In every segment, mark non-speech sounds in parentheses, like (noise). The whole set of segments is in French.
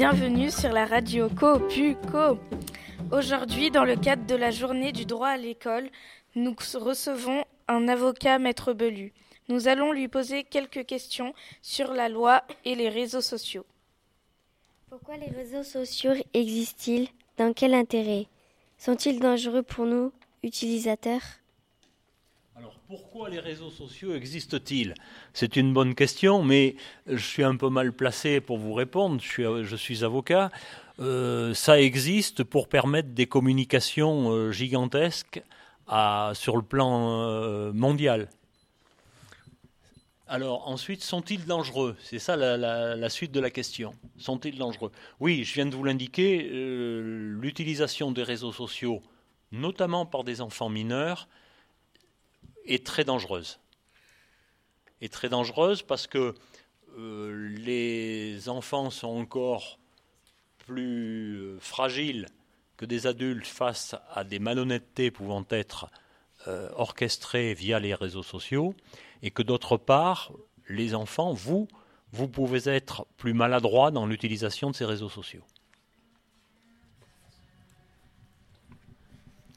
bienvenue sur la radio Copuco. Aujourd'hui, dans le cadre de la journée du droit à l'école, nous recevons un avocat, Maître Belu. Nous allons lui poser quelques questions sur la loi et les réseaux sociaux. Pourquoi les réseaux sociaux existent-ils? Dans quel intérêt? Sont-ils dangereux pour nous, utilisateurs? Alors pourquoi les réseaux sociaux existent-ils? C'est une bonne question, mais je suis un peu mal placé pour vous répondre. Je suis, avocat. Euh, ça existe pour permettre des communications euh, gigantesques sur le plan euh, mondial. Alors ensuite, sont-ils dangereux? C'est ça la, suite de la question. Sont-ils dangereux? Oui, je viens de vous l'indiquer, l'utilisation des réseaux sociaux, notamment par des enfants mineurs, est très dangereuse. Est très dangereuse parce que euh, les enfants sont encore plus euh, fragiles que des adultes face à des malhonnêtetés pouvant être euh, orchestrées via les réseaux sociaux, et que d'autre part, les enfants, vous, vous pouvez être plus maladroits dans l'utilisation de ces réseaux sociaux.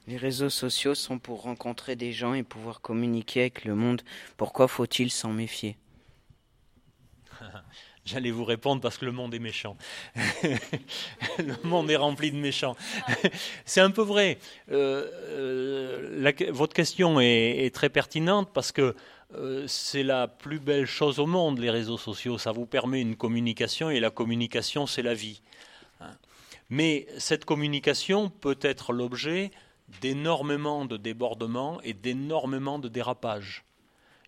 Les réseaux sociaux sont pour rencontrer des gens et pouvoir communiquer avec le monde. Pourquoi faut-il s'en méfier? (laughs) J'allais vous répondre parce que le monde est méchant. (laughs) le monde est rempli de méchants. (laughs) C'est un peu vrai. Euh, euh, votre question est, très pertinente parce que euh, c'est la plus belle chose au monde, les réseaux sociaux. Ça vous permet une communication et la communication, c'est la vie. Hein. Mais cette communication peut être l'objet d'énormément de débordements et d'énormément de dérapages.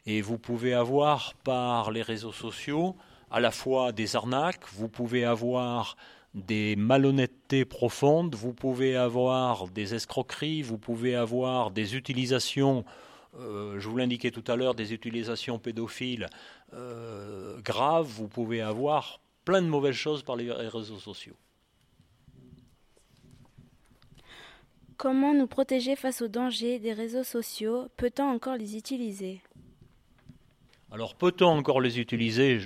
Et vous pouvez avoir par les réseaux sociaux à la fois des arnaques, vous pouvez avoir des malhonnêtetés profondes, vous pouvez avoir des escroqueries, vous pouvez avoir des utilisations, euh, je vous l'indiquais tout à l'heure, des utilisations pédophiles euh, graves, vous pouvez avoir plein de mauvaises choses par les réseaux sociaux. Comment nous protéger face aux dangers des réseaux sociaux? Peut-on encore les utiliser? Alors peut-on encore les utiliser?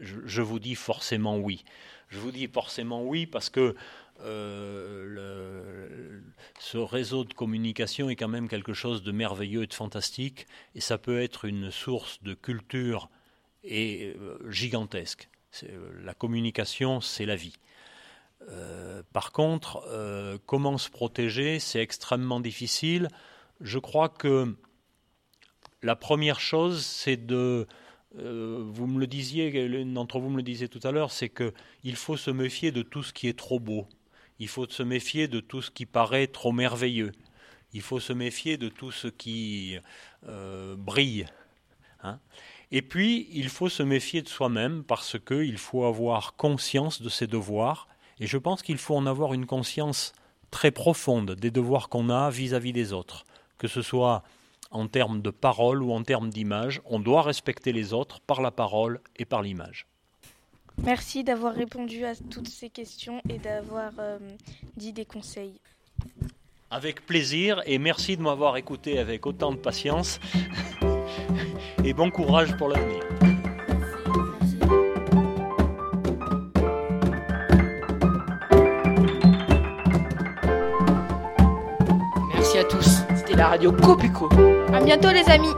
Je, vous dis forcément oui. Je vous dis forcément oui parce que euh, ce réseau de communication est quand même quelque chose de merveilleux et de fantastique et ça peut être une source de culture et euh, gigantesque. Euh, la communication, c'est la vie. Euh, par contre, euh, comment se protéger, c'est extrêmement difficile. Je crois que la première chose, c'est de, euh, vous me le disiez, l'un d'entre vous me le disait tout à l'heure, c'est qu'il faut se méfier de tout ce qui est trop beau. Il faut se méfier de tout ce qui paraît trop merveilleux. Il faut se méfier de tout ce qui brille. Hein. Et puis, il faut se méfier de soi-même parce qu'il faut avoir conscience de ses devoirs et je pense qu'il faut en avoir une conscience très profonde des devoirs qu'on a vis-à-vis des autres, que ce soit en termes de parole ou en termes d'image. On doit respecter les autres par la parole et par l'image. Merci d'avoir répondu à toutes ces questions et d'avoir euh, dit des conseils. Avec plaisir et merci de m'avoir écouté avec autant de patience (laughs) et bon courage pour l'avenir. La radio Copuco. À bientôt les amis